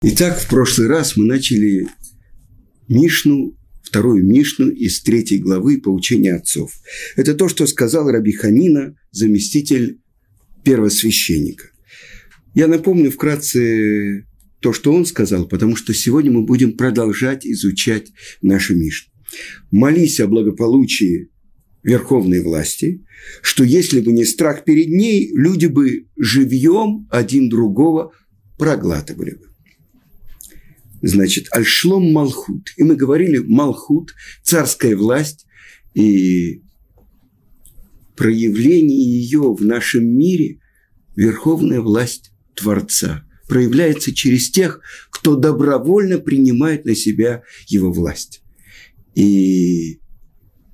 Итак, в прошлый раз мы начали Мишну, вторую Мишну из третьей главы поучения отцов. Это то, что сказал Раби Ханина, заместитель первосвященника. Я напомню вкратце то, что он сказал, потому что сегодня мы будем продолжать изучать нашу Мишну. Молись о благополучии верховной власти, что если бы не страх перед ней, люди бы живьем один другого проглатывали бы значит, Альшлом Малхут. И мы говорили, Малхут, царская власть, и проявление ее в нашем мире, верховная власть Творца, проявляется через тех, кто добровольно принимает на себя его власть. И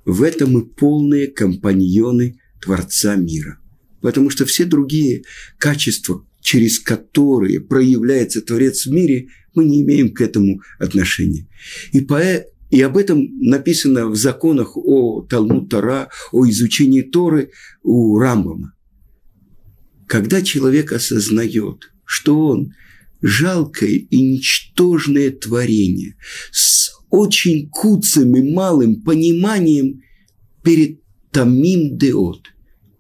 в этом мы полные компаньоны Творца мира. Потому что все другие качества, через которые проявляется Творец в мире – мы не имеем к этому отношения. И, по, и об этом написано в законах о Талмуд Тора, о изучении Торы у Рамбама. Когда человек осознает, что он жалкое и ничтожное творение с очень куцым и малым пониманием перед Тамим Деот,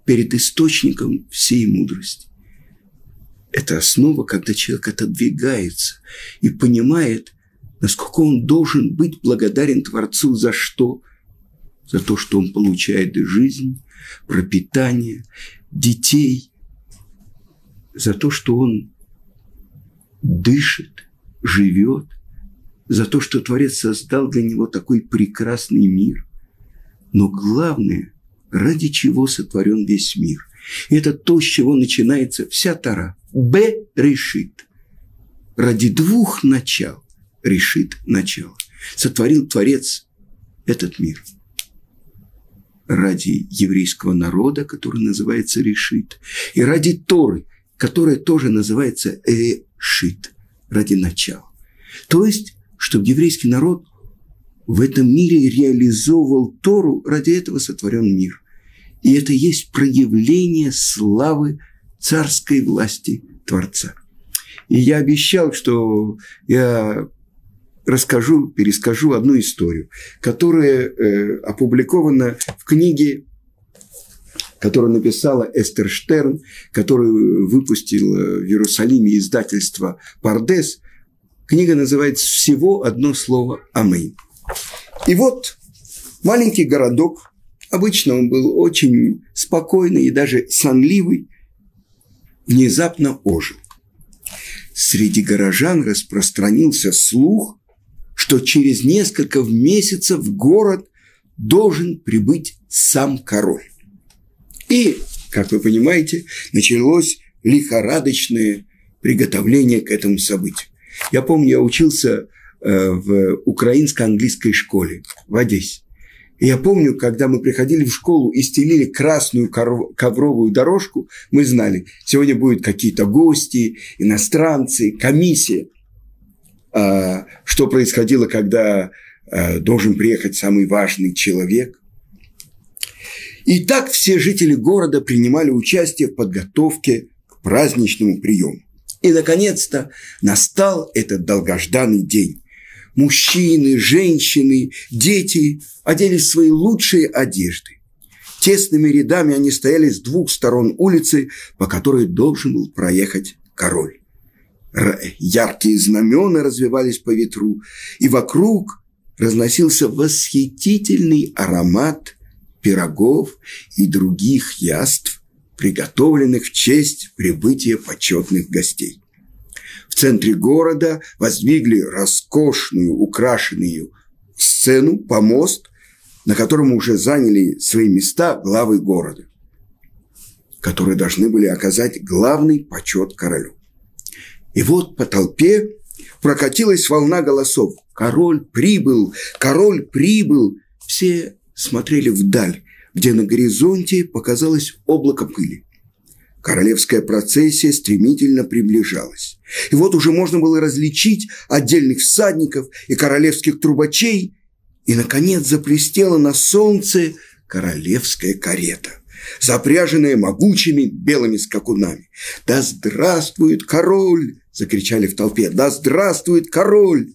перед источником всей мудрости. Это основа, когда человек отодвигается и понимает, насколько он должен быть благодарен Творцу за что? За то, что он получает жизнь, пропитание, детей, за то, что он дышит, живет, за то, что Творец создал для него такой прекрасный мир. Но главное, ради чего сотворен весь мир. И это то, с чего начинается вся Тара – Б решит. Ради двух начал решит начало. Сотворил Творец этот мир. Ради еврейского народа, который называется решит, и ради Торы, которая тоже называется решит, ради начала. То есть, чтобы еврейский народ в этом мире реализовывал Тору, ради этого сотворен мир. И это есть проявление славы царской власти Творца. И я обещал, что я расскажу, перескажу одну историю, которая э, опубликована в книге, которую написала Эстер Штерн, которую выпустил в Иерусалиме издательство «Пардес». Книга называется «Всего одно слово Аминь». И вот маленький городок, обычно он был очень спокойный и даже сонливый, внезапно ожил. Среди горожан распространился слух, что через несколько месяцев в город должен прибыть сам король. И, как вы понимаете, началось лихорадочное приготовление к этому событию. Я помню, я учился э, в украинско-английской школе в Одессе. Я помню, когда мы приходили в школу и стелили красную ковровую дорожку, мы знали, сегодня будут какие-то гости, иностранцы, комиссия. А, что происходило, когда а, должен приехать самый важный человек. И так все жители города принимали участие в подготовке к праздничному приему. И, наконец-то, настал этот долгожданный день мужчины, женщины, дети оделись в свои лучшие одежды. Тесными рядами они стояли с двух сторон улицы, по которой должен был проехать король. Яркие знамена развивались по ветру, и вокруг разносился восхитительный аромат пирогов и других яств, приготовленных в честь прибытия почетных гостей. В центре города воздвигли роскошную, украшенную сцену, помост, на котором уже заняли свои места главы города, которые должны были оказать главный почет королю. И вот по толпе прокатилась волна голосов. Король прибыл, король прибыл. Все смотрели вдаль, где на горизонте показалось облако пыли. Королевская процессия стремительно приближалась. И вот уже можно было различить отдельных всадников и королевских трубачей. И, наконец, заплестела на солнце королевская карета, запряженная могучими белыми скакунами. «Да здравствует король!» закричали в толпе. «Да здравствует король!»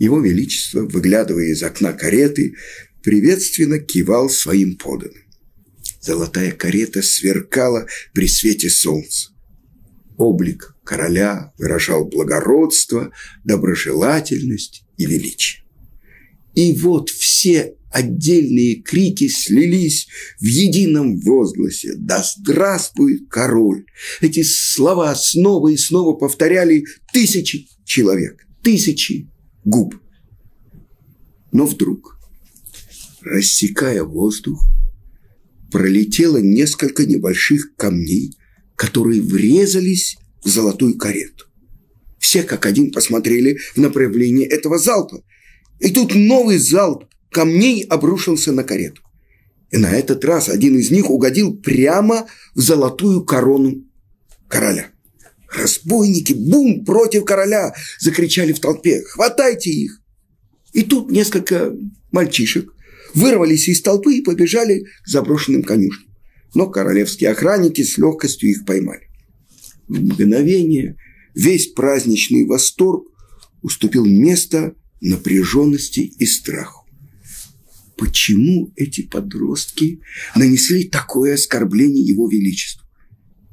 Его Величество, выглядывая из окна кареты, приветственно кивал своим поданным. Золотая карета сверкала при свете солнца. Облик короля выражал благородство, доброжелательность и величие. И вот все отдельные крики слились в едином возгласе «Да здравствует король!» Эти слова снова и снова повторяли тысячи человек, тысячи губ. Но вдруг, рассекая воздух, пролетело несколько небольших камней, которые врезались в золотую карету. Все как один посмотрели в направлении этого залпа. И тут новый залп камней обрушился на карету. И на этот раз один из них угодил прямо в золотую корону короля. «Разбойники! Бум! Против короля!» – закричали в толпе. «Хватайте их!» И тут несколько мальчишек вырвались из толпы и побежали к заброшенным конюшням. Но королевские охранники с легкостью их поймали. В мгновение весь праздничный восторг уступил место напряженности и страху. Почему эти подростки нанесли такое оскорбление его величеству?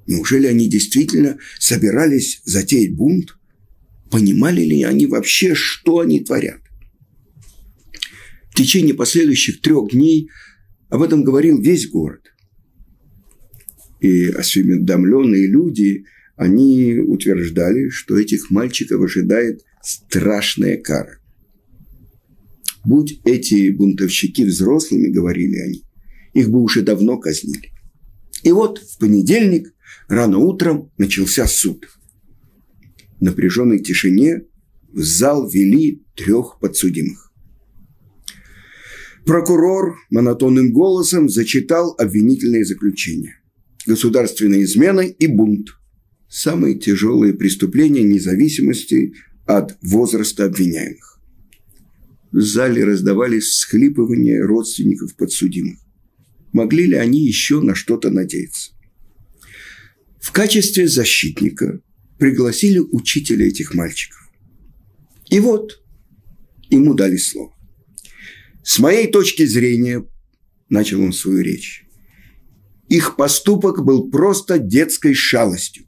Неужели они действительно собирались затеять бунт? Понимали ли они вообще, что они творят? В течение последующих трех дней об этом говорил весь город. И осведомленные люди, они утверждали, что этих мальчиков ожидает страшная кара. Будь эти бунтовщики взрослыми, говорили они, их бы уже давно казнили. И вот в понедельник рано утром начался суд. В напряженной тишине в зал вели трех подсудимых. Прокурор монотонным голосом зачитал обвинительные заключения. Государственная измена и бунт. Самые тяжелые преступления независимости от возраста обвиняемых. В зале раздавались всхлипывания родственников подсудимых. Могли ли они еще на что-то надеяться? В качестве защитника пригласили учителя этих мальчиков. И вот ему дали слово. С моей точки зрения, начал он свою речь, их поступок был просто детской шалостью,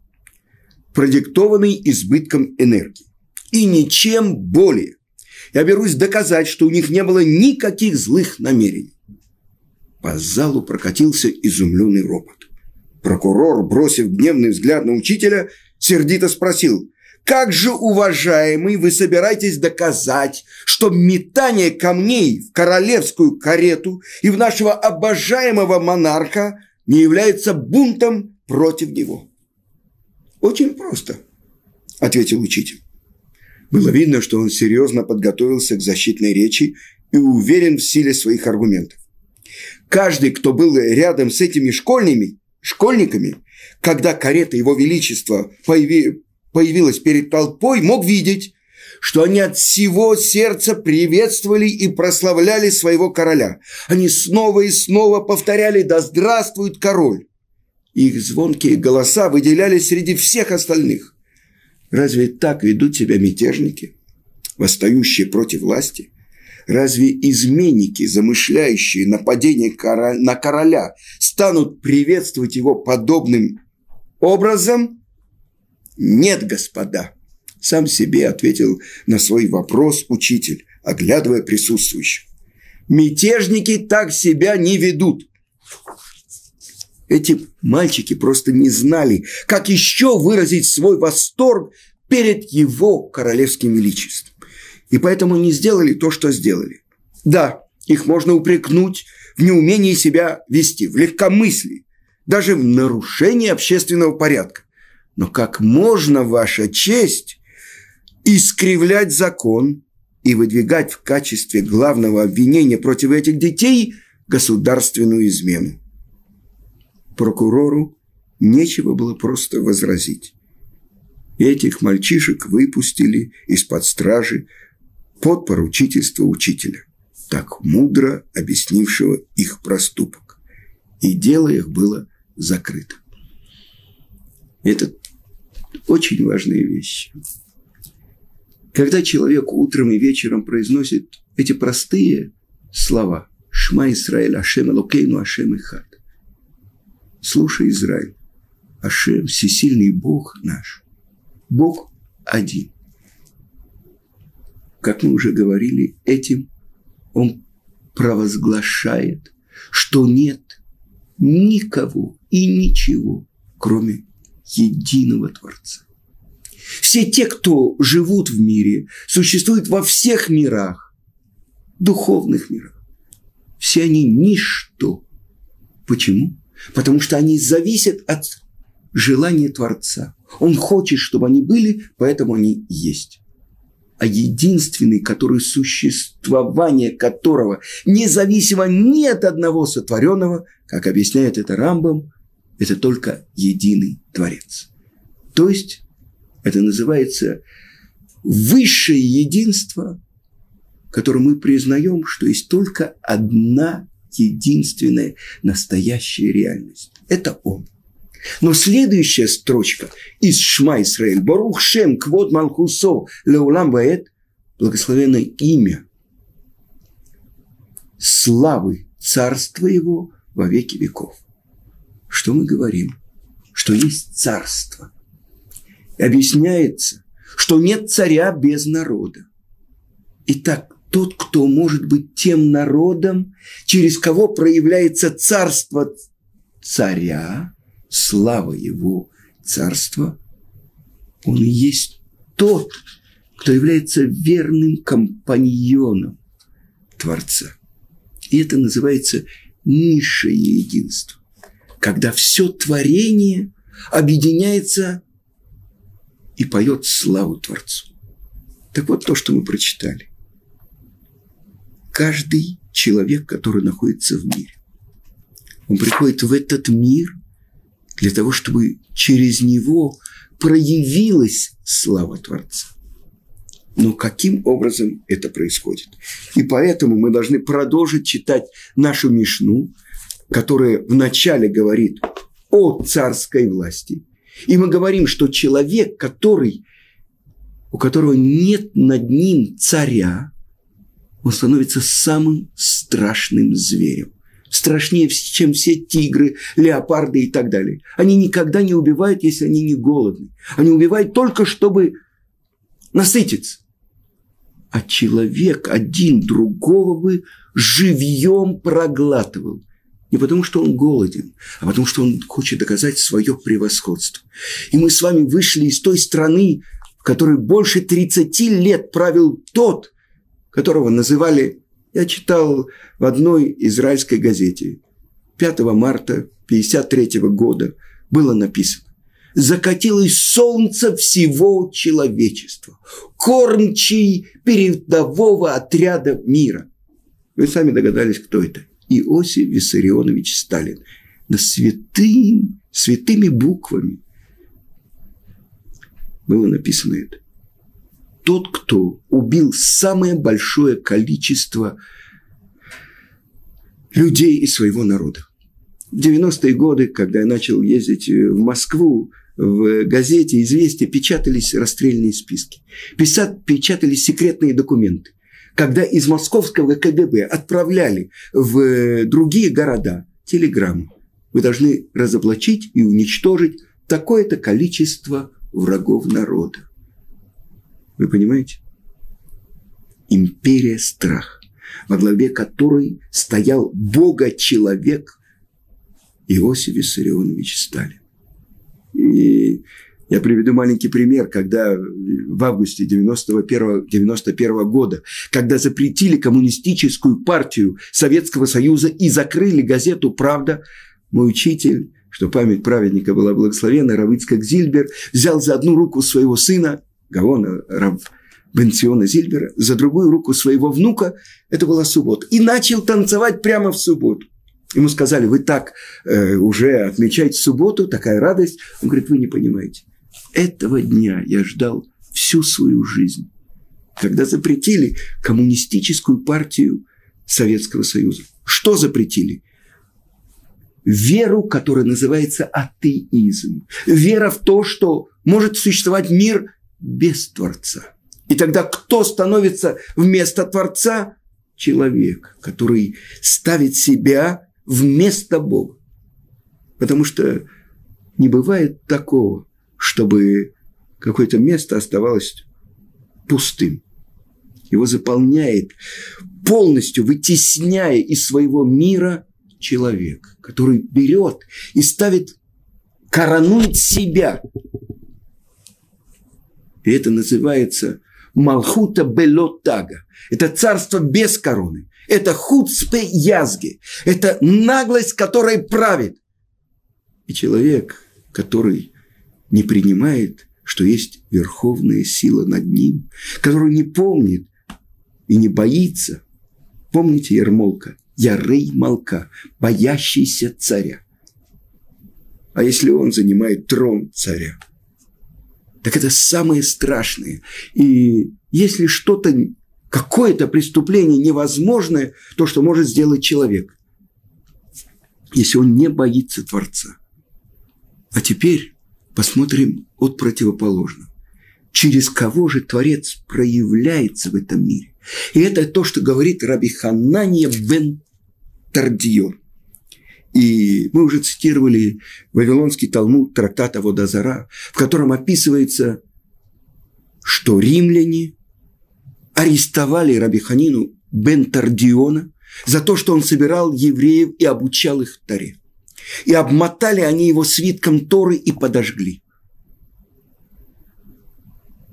продиктованный избытком энергии. И ничем более. Я берусь доказать, что у них не было никаких злых намерений. По залу прокатился изумленный ропот. Прокурор, бросив гневный взгляд на учителя, сердито спросил, как же, уважаемый, вы собираетесь доказать, что метание камней в королевскую карету и в нашего обожаемого монарха не является бунтом против него? Очень просто, ответил учитель. Было видно, что он серьезно подготовился к защитной речи и уверен в силе своих аргументов. Каждый, кто был рядом с этими школьными, школьниками, когда карета Его Величества появи, появилась перед толпой, мог видеть, что они от всего сердца приветствовали и прославляли своего короля. Они снова и снова повторяли «Да здравствует король!». Их звонкие голоса выделялись среди всех остальных. Разве так ведут себя мятежники, восстающие против власти? Разве изменники, замышляющие нападение на короля, станут приветствовать его подобным образом? Нет, господа. Сам себе ответил на свой вопрос учитель, оглядывая присутствующих. Мятежники так себя не ведут. Эти мальчики просто не знали, как еще выразить свой восторг перед его королевским величеством. И поэтому не сделали то, что сделали. Да, их можно упрекнуть в неумении себя вести, в легкомыслии, даже в нарушении общественного порядка. Но как можно, ваша честь, искривлять закон и выдвигать в качестве главного обвинения против этих детей государственную измену? Прокурору нечего было просто возразить. Этих мальчишек выпустили из-под стражи под поручительство учителя, так мудро объяснившего их проступок. И дело их было закрыто. Этот очень важные вещи. Когда человек утром и вечером произносит эти простые слова «Шма Исраэль, Ашем Элокейну, Ашем Ихад», «Слушай, Израиль, Ашем, всесильный Бог наш, Бог один». Как мы уже говорили, этим он провозглашает, что нет никого и ничего, кроме единого Творца. Все те, кто живут в мире, существуют во всех мирах, духовных мирах. Все они ничто. Почему? Потому что они зависят от желания Творца. Он хочет, чтобы они были, поэтому они есть. А единственный, который существование которого независимо ни от одного сотворенного, как объясняет это Рамбам, это только единый Творец. То есть это называется высшее единство, которое мы признаем, что есть только одна единственная настоящая реальность. Это Он. Но следующая строчка из Шма Исраэль. Барух Шем Квод Малхусо Леулам Баэт. Благословенное имя славы царства его во веки веков. Что мы говорим? Что есть царство. И объясняется, что нет царя без народа. Итак, тот, кто может быть тем народом, через кого проявляется царство царя, слава его царства, он и есть тот, кто является верным компаньоном Творца. И это называется низшее единство, когда все творение объединяется и поет славу Творцу. Так вот то, что мы прочитали. Каждый человек, который находится в мире, он приходит в этот мир для того, чтобы через него проявилась слава Творца. Но каким образом это происходит? И поэтому мы должны продолжить читать нашу Мишну, которая вначале говорит о царской власти, и мы говорим, что человек, который, у которого нет над ним царя, он становится самым страшным зверем. Страшнее, чем все тигры, леопарды и так далее. Они никогда не убивают, если они не голодны. Они убивают только, чтобы насытиться. А человек один другого бы живьем проглатывал. Не потому, что он голоден, а потому, что он хочет доказать свое превосходство. И мы с вами вышли из той страны, в которой больше 30 лет правил тот, которого называли, я читал в одной израильской газете, 5 марта 1953 года было написано, закатилось солнце всего человечества, кормчий передового отряда мира. Вы сами догадались, кто это – Иосиф Виссарионович Сталин. Да святым, святыми буквами было написано это. Тот, кто убил самое большое количество людей из своего народа. В 90-е годы, когда я начал ездить в Москву, в газете «Известия» печатались расстрельные списки, печатались секретные документы когда из московского КГБ отправляли в другие города телеграммы. Вы должны разоблачить и уничтожить такое-то количество врагов народа. Вы понимаете? Империя страх, во главе которой стоял Бога-человек Иосиф Виссарионович Сталин. И я приведу маленький пример, когда в августе 91, 91 года, когда запретили коммунистическую партию Советского Союза и закрыли газету «Правда», мой учитель, что память праведника была благословена, Равицкак Зильбер, взял за одну руку своего сына, Гаона Рав Бенциона Зильбера, за другую руку своего внука, это была суббота, и начал танцевать прямо в субботу. Ему сказали, вы так э, уже отмечаете субботу, такая радость. Он говорит, вы не понимаете. Этого дня я ждал всю свою жизнь, когда запретили коммунистическую партию Советского Союза. Что запретили? веру, которая называется атеизм. Вера в то, что может существовать мир без Творца. И тогда кто становится вместо Творца? Человек, который ставит себя вместо Бога. Потому что не бывает такого, чтобы какое-то место оставалось пустым. Его заполняет, полностью вытесняя из своего мира человек, который берет и ставит, коронует себя. И это называется Малхута Белотага. Это царство без короны. Это хуцпе язги. Это наглость, которая правит. И человек, который не принимает, что есть верховная сила над ним, который не помнит и не боится. Помните Ермолка? Ярый Малка, боящийся царя. А если он занимает трон царя? Так это самое страшное. И если что-то, какое-то преступление невозможное, то, что может сделать человек, если он не боится Творца. А теперь посмотрим от противоположного. Через кого же Творец проявляется в этом мире? И это то, что говорит Раби Ханания бен Тардион. И мы уже цитировали Вавилонский Талмуд трактата Водозара, в котором описывается, что римляне арестовали Рабиханину бен Тардиона за то, что он собирал евреев и обучал их Таре. И обмотали они его свитком Торы и подожгли.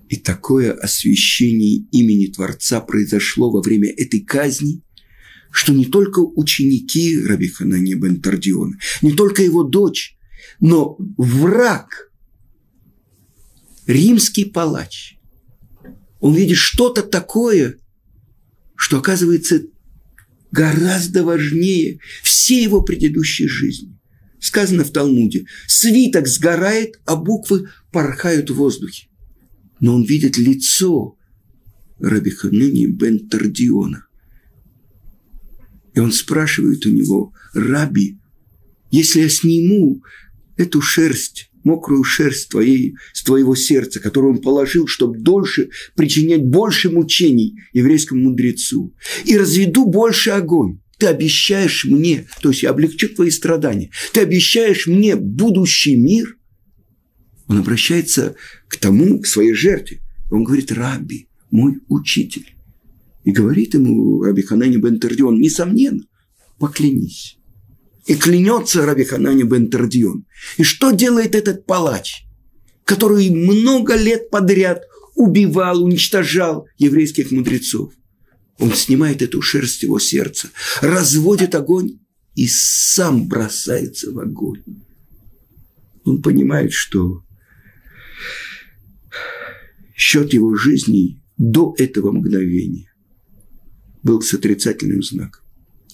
И такое освящение имени Творца произошло во время этой казни, что не только ученики Раби Ханани бен не только его дочь, но враг, римский палач, он видит что-то такое, что оказывается гораздо важнее всей его предыдущей жизни. Сказано в Талмуде, свиток сгорает, а буквы порхают в воздухе. Но он видит лицо Раби Ханани бен Тардиона – и он спрашивает у него, Раби, если я сниму эту шерсть, мокрую шерсть твоей, с твоего сердца, которую он положил, чтобы дольше причинять больше мучений еврейскому мудрецу, и разведу больше огонь, ты обещаешь мне, то есть я облегчу твои страдания, ты обещаешь мне будущий мир. Он обращается к тому, к своей жертве. Он говорит, Раби, мой учитель, и говорит ему Раби Ханани бен Тердион, несомненно, поклянись. И клянется Раби Ханани бен Тердион. И что делает этот палач, который много лет подряд убивал, уничтожал еврейских мудрецов? Он снимает эту шерсть его сердца, разводит огонь и сам бросается в огонь. Он понимает, что счет его жизни до этого мгновения был с отрицательным знаком.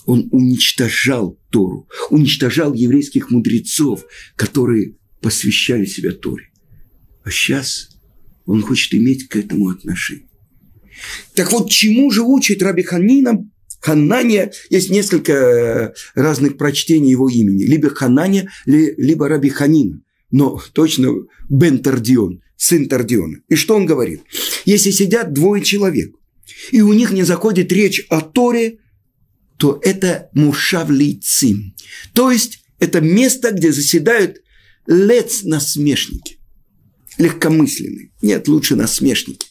Он уничтожал Тору, уничтожал еврейских мудрецов, которые посвящали себя Торе. А сейчас он хочет иметь к этому отношение. Так вот, чему же учит Раби Ханина? Ханания, есть несколько э, разных прочтений его имени. Либо Ханания, либо Раби Ханина. Но точно Бен Тардион, сын Тардиона. И что он говорит? Если сидят двое человек, и у них не заходит речь о Торе, то это мушавлицим. То есть это место, где заседают лец насмешники. Легкомысленные. Нет, лучше насмешники.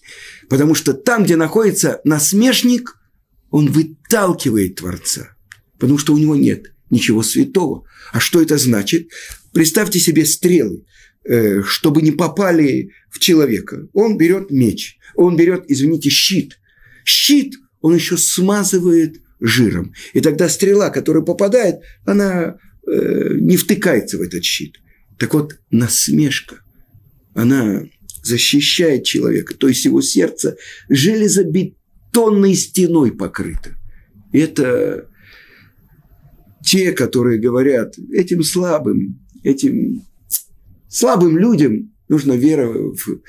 Потому что там, где находится насмешник, он выталкивает Творца. Потому что у него нет ничего святого. А что это значит? Представьте себе стрелы, э, чтобы не попали в человека. Он берет меч, он берет, извините, щит, щит он еще смазывает жиром. И тогда стрела, которая попадает, она э, не втыкается в этот щит. Так вот, насмешка, она защищает человека, то есть его сердце железобетонной стеной покрыто. Это те, которые говорят этим слабым, этим слабым людям нужна вера в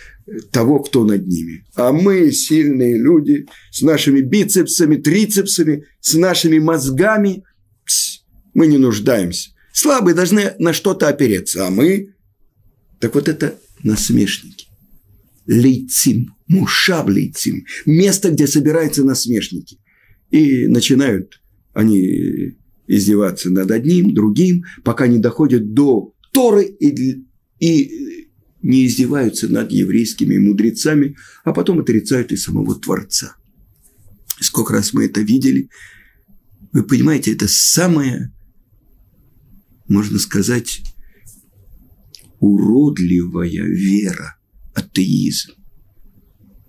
того, кто над ними. А мы, сильные люди, с нашими бицепсами, трицепсами, с нашими мозгами, мы не нуждаемся Слабые должны на что-то опереться, а мы... Так вот это насмешники. Лейцим, мушаб лейцим, место, где собираются насмешники. И начинают они издеваться над одним, другим, пока не доходят до Торы и, и не издеваются над еврейскими мудрецами, а потом отрицают и самого Творца. Сколько раз мы это видели. Вы понимаете, это самое, можно сказать, уродливая вера, атеизм.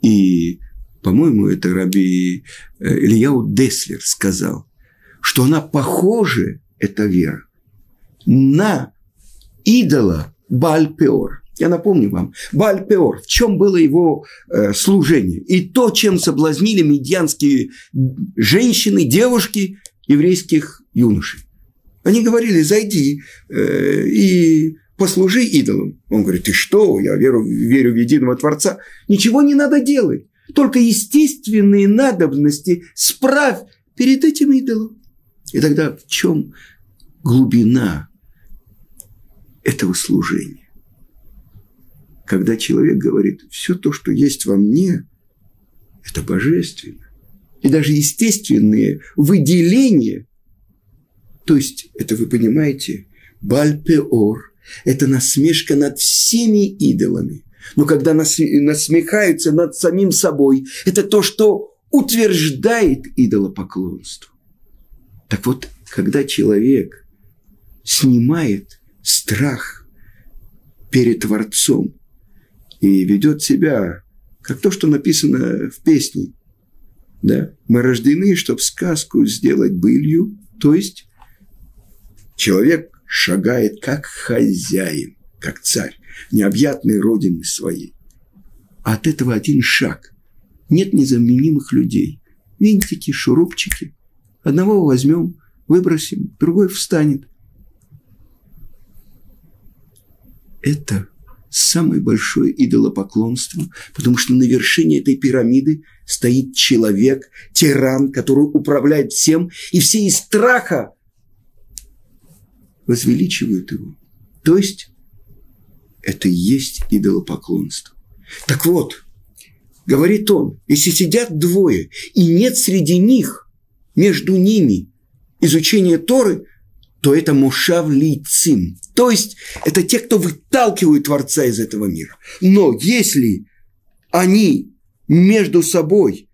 И, по-моему, это Раби э, Ильяу Деслер сказал, что она похожа, эта вера, на идола Бальпеор. Я напомню вам, Бальпеор, в чем было его э, служение? И то, чем соблазнили медианские женщины, девушки еврейских юношей. Они говорили, зайди э, и послужи идолам. Он говорит, ты что, я верю, верю в единого Творца. Ничего не надо делать. Только естественные надобности справь перед этим идолом. И тогда в чем глубина этого служения? Когда человек говорит, все то, что есть во мне, это божественно. И даже естественные выделения, то есть, это вы понимаете, Бальпеор, это насмешка над всеми идолами. Но когда насмехаются над самим собой, это то, что утверждает идолопоклонство. Так вот, когда человек снимает страх перед Творцом и ведет себя, как то, что написано в песне, да, мы рождены, чтобы сказку сделать былью, то есть человек шагает как хозяин, как царь, необъятной родины своей. А от этого один шаг. Нет незаменимых людей. Винтики, шурупчики – Одного возьмем, выбросим, другой встанет. Это самое большое идолопоклонство, потому что на вершине этой пирамиды стоит человек, тиран, который управляет всем, и все из страха возвеличивают его. То есть это и есть идолопоклонство. Так вот, говорит он, если сидят двое, и нет среди них между ними изучение Торы, то это мушав лицим. То есть это те, кто выталкивают Творца из этого мира. Но если они между собой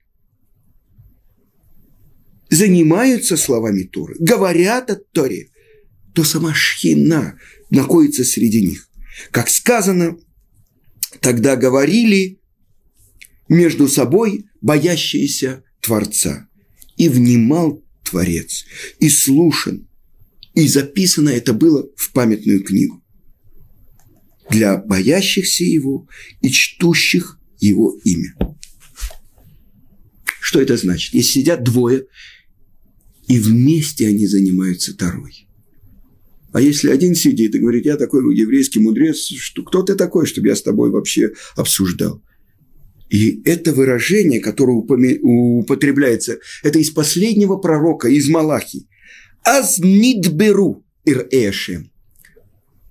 занимаются словами Торы, говорят о Торе, то сама Шхина находится среди них. Как сказано, тогда говорили между собой боящиеся Творца и внимал Творец, и слушан, и записано это было в памятную книгу для боящихся его и чтущих его имя. Что это значит? Если сидят двое, и вместе они занимаются Торой. А если один сидит и говорит, я такой еврейский мудрец, что кто ты такой, чтобы я с тобой вообще обсуждал? И это выражение, которое употребляется, это из последнего пророка, из Малахи. Аз нидберу ир эшем.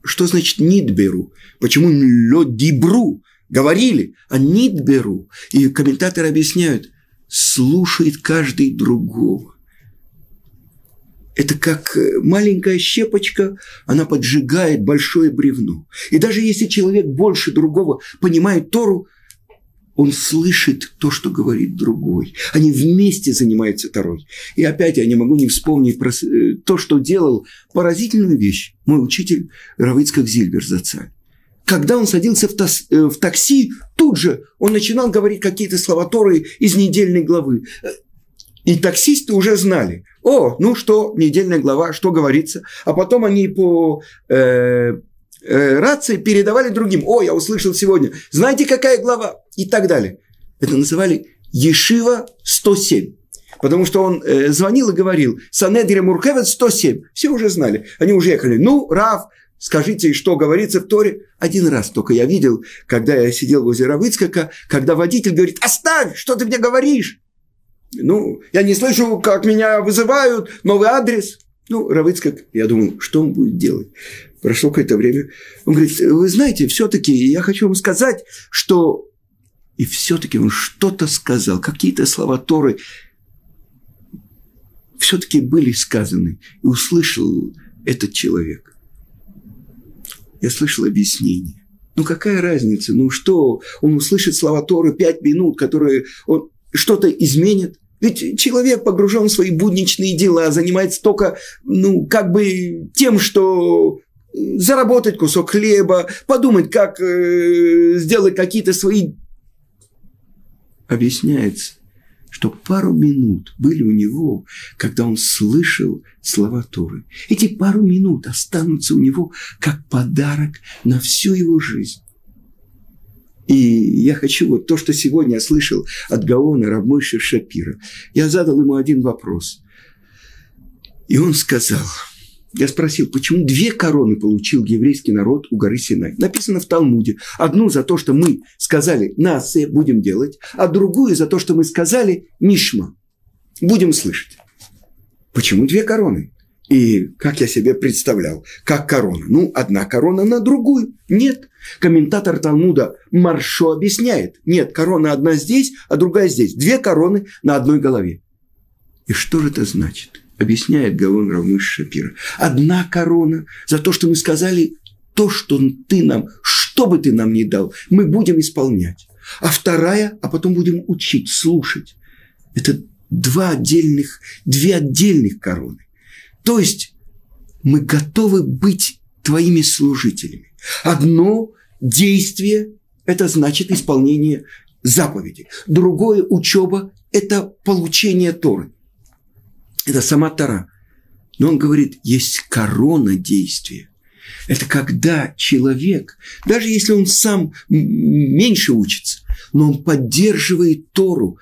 Что значит нидберу? Почему лёдибру? Говорили, а нидберу. И комментаторы объясняют, слушает каждый другого. Это как э, маленькая щепочка, она поджигает большое бревно. И даже если человек больше другого понимает Тору, он слышит то, что говорит другой. Они вместе занимаются Торой. И опять я не могу не вспомнить про э, то, что делал поразительную вещь мой учитель Равицкак Зильбер Зацаль. Когда он садился э, в такси, тут же он начинал говорить какие-то слова Торы из недельной главы. И таксисты уже знали, о, ну что, недельная глава, что говорится. А потом они по э, э, рации передавали другим. О, я услышал сегодня. Знаете, какая глава? И так далее. Это называли Ешива 107. Потому что он э, звонил и говорил, Санедрия Муркевец 107. Все уже знали. Они уже ехали. Ну, Рав, скажите, что говорится в Торе. Один раз только я видел, когда я сидел возле Равыцкака, когда водитель говорит, оставь, что ты мне говоришь? Ну, я не слышу, как меня вызывают, новый адрес. Ну, Равыцкак, я думаю, что он будет делать? Прошло какое-то время. Он говорит, вы знаете, все-таки я хочу вам сказать, что... И все-таки он что-то сказал, какие-то слова Торы все-таки были сказаны. И услышал этот человек. Я слышал объяснение. Ну, какая разница? Ну, что? Он услышит слова Торы пять минут, которые он что-то изменит? Ведь человек погружен в свои будничные дела, занимается только, ну, как бы тем, что заработать кусок хлеба, подумать, как э, сделать какие-то свои... Объясняется, что пару минут были у него, когда он слышал слова Торы. Эти пару минут останутся у него как подарок на всю его жизнь. И я хочу вот то, что сегодня я слышал от Гаона Равмойши Шапира. Я задал ему один вопрос. И он сказал, я спросил, почему две короны получил еврейский народ у горы Синай? Написано в Талмуде. Одну за то, что мы сказали «насе» будем делать, а другую за то, что мы сказали «мишма» будем слышать. Почему две короны? И как я себе представлял, как корона? Ну, одна корона на другую. Нет. Комментатор Талмуда Маршо объясняет. Нет, корона одна здесь, а другая здесь. Две короны на одной голове. И что же это значит? Объясняет Гаон Равмыш Шапира. Одна корона за то, что мы сказали то, что ты нам, что бы ты нам ни дал, мы будем исполнять. А вторая, а потом будем учить, слушать. Это два отдельных, две отдельных короны. То есть мы готовы быть твоими служителями. Одно действие – это значит исполнение заповеди. Другое – учеба – это получение Торы. Это сама Тора. Но он говорит, есть корона действия. Это когда человек, даже если он сам меньше учится, но он поддерживает Тору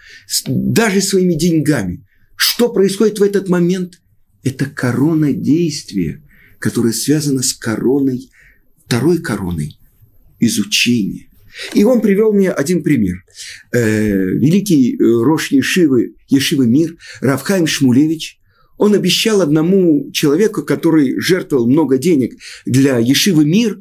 даже своими деньгами. Что происходит в этот момент? Это корона действия, которая связана с короной, второй короной изучения. И он привел мне один пример. Э, великий э, Рош Ешивы, Ешивы Мир, Равхайм Шмулевич, он обещал одному человеку, который жертвовал много денег для Ешивы Мир,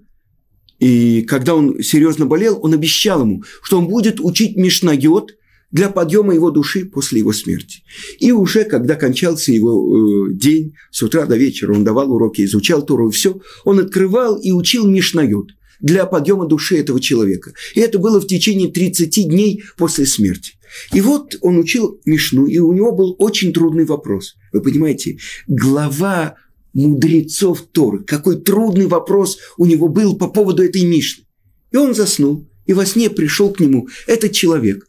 и когда он серьезно болел, он обещал ему, что он будет учить Мишнайот – для подъема его души после его смерти. И уже когда кончался его э, день, с утра до вечера он давал уроки, изучал Тору и все, он открывал и учил Мишнают для подъема души этого человека. И это было в течение 30 дней после смерти. И вот он учил Мишну, и у него был очень трудный вопрос. Вы понимаете, глава мудрецов Торы, какой трудный вопрос у него был по поводу этой Мишны. И он заснул, и во сне пришел к нему этот человек,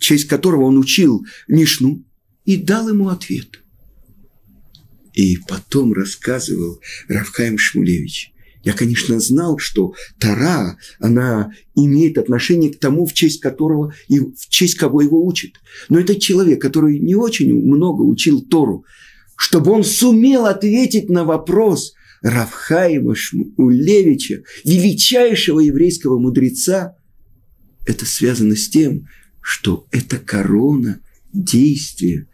честь которого он учил Мишну, и дал ему ответ. И потом рассказывал Равхаим Шмулевич. Я, конечно, знал, что Тара, она имеет отношение к тому, в честь которого и в честь кого его учит. Но это человек, который не очень много учил Тору, чтобы он сумел ответить на вопрос Равхаима Шмулевича, величайшего еврейского мудреца, это связано с тем, что это корона действия,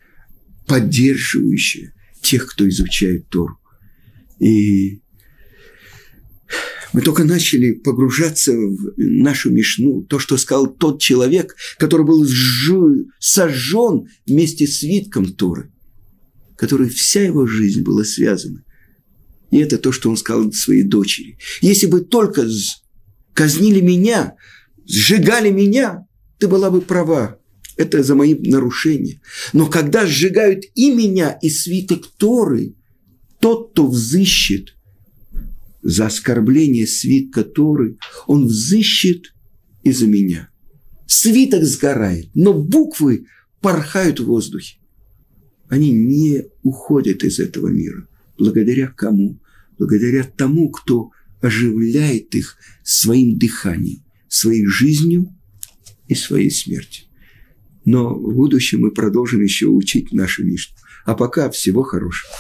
поддерживающая тех, кто изучает Тору. И мы только начали погружаться в нашу Мишну, то, что сказал тот человек, который был сожжен вместе с свитком Торы, который вся его жизнь была связана. И это то, что он сказал своей дочери. Если бы только казнили меня, сжигали меня, ты была бы права. Это за мои нарушения. Но когда сжигают и меня, и свиток Торы, тот, кто взыщет за оскорбление свитка Торы, он взыщет из-за меня. Свиток сгорает, но буквы порхают в воздухе. Они не уходят из этого мира. Благодаря кому? Благодаря тому, кто оживляет их своим дыханием, своей жизнью и своей смерти. Но в будущем мы продолжим еще учить нашу Мишну. А пока всего хорошего.